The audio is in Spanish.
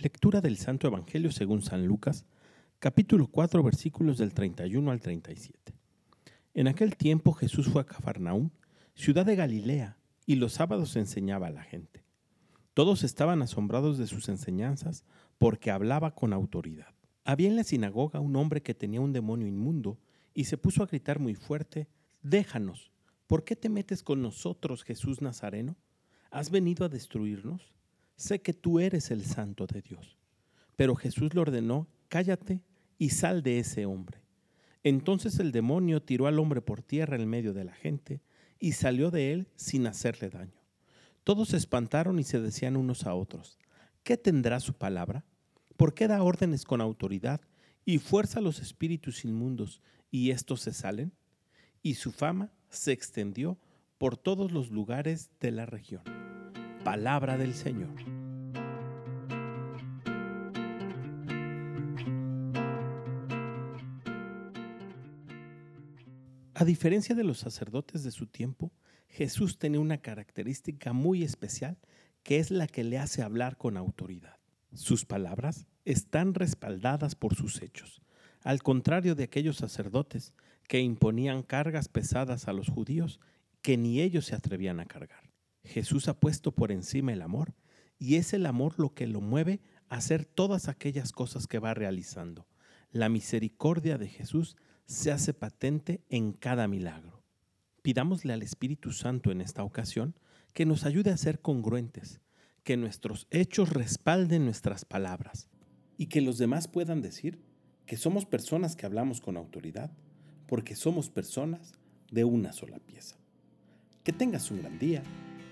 Lectura del Santo Evangelio según San Lucas, capítulo 4, versículos del 31 al 37. En aquel tiempo Jesús fue a Cafarnaúm, ciudad de Galilea, y los sábados enseñaba a la gente. Todos estaban asombrados de sus enseñanzas porque hablaba con autoridad. Había en la sinagoga un hombre que tenía un demonio inmundo y se puso a gritar muy fuerte, Déjanos, ¿por qué te metes con nosotros, Jesús Nazareno? ¿Has venido a destruirnos? Sé que tú eres el santo de Dios. Pero Jesús le ordenó, cállate y sal de ese hombre. Entonces el demonio tiró al hombre por tierra en medio de la gente y salió de él sin hacerle daño. Todos se espantaron y se decían unos a otros, ¿qué tendrá su palabra? ¿Por qué da órdenes con autoridad y fuerza a los espíritus inmundos y estos se salen? Y su fama se extendió por todos los lugares de la región. Palabra del Señor. A diferencia de los sacerdotes de su tiempo, Jesús tenía una característica muy especial que es la que le hace hablar con autoridad. Sus palabras están respaldadas por sus hechos, al contrario de aquellos sacerdotes que imponían cargas pesadas a los judíos que ni ellos se atrevían a cargar. Jesús ha puesto por encima el amor y es el amor lo que lo mueve a hacer todas aquellas cosas que va realizando. La misericordia de Jesús se hace patente en cada milagro. Pidámosle al Espíritu Santo en esta ocasión que nos ayude a ser congruentes, que nuestros hechos respalden nuestras palabras y que los demás puedan decir que somos personas que hablamos con autoridad, porque somos personas de una sola pieza. Que tengas un gran día